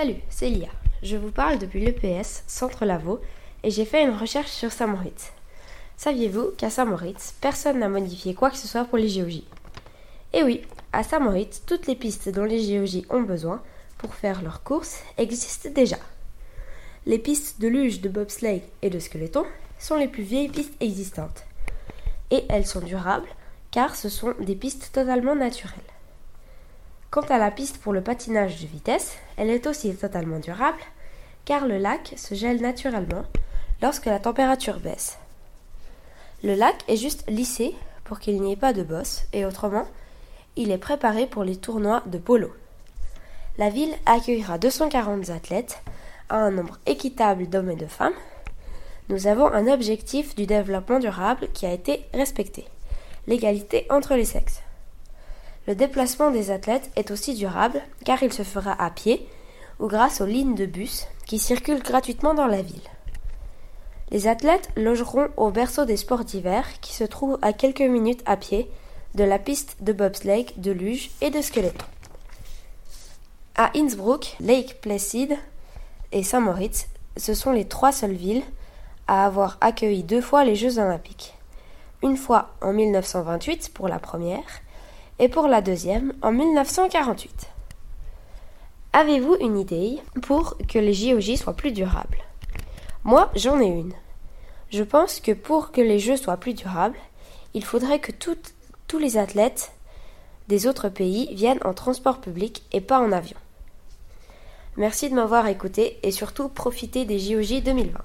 Salut, c'est Lia. Je vous parle depuis l'EPS, Centre Lavaux, et j'ai fait une recherche sur Saint-Moritz. Saviez-vous qu'à Saint-Moritz, personne n'a modifié quoi que ce soit pour les géologies? Eh oui, à Saint-Moritz, toutes les pistes dont les géologies ont besoin pour faire leurs courses existent déjà. Les pistes de luge, de bobsleigh et de skeleton sont les plus vieilles pistes existantes. Et elles sont durables car ce sont des pistes totalement naturelles. Quant à la piste pour le patinage de vitesse, elle est aussi totalement durable car le lac se gèle naturellement lorsque la température baisse. Le lac est juste lissé pour qu'il n'y ait pas de bosse et autrement, il est préparé pour les tournois de polo. La ville accueillera 240 athlètes à un nombre équitable d'hommes et de femmes. Nous avons un objectif du développement durable qui a été respecté l'égalité entre les sexes. Le déplacement des athlètes est aussi durable car il se fera à pied ou grâce aux lignes de bus qui circulent gratuitement dans la ville. Les athlètes logeront au berceau des sports d'hiver qui se trouve à quelques minutes à pied de la piste de bobsleigh, de luge et de skeleton. À Innsbruck, Lake Placid et Saint-Moritz, ce sont les trois seules villes à avoir accueilli deux fois les Jeux olympiques une fois en 1928 pour la première et pour la deuxième en 1948. Avez-vous une idée pour que les JOJ soient plus durables? Moi, j'en ai une. Je pense que pour que les Jeux soient plus durables, il faudrait que tous les athlètes des autres pays viennent en transport public et pas en avion. Merci de m'avoir écouté et surtout profitez des JOJ 2020.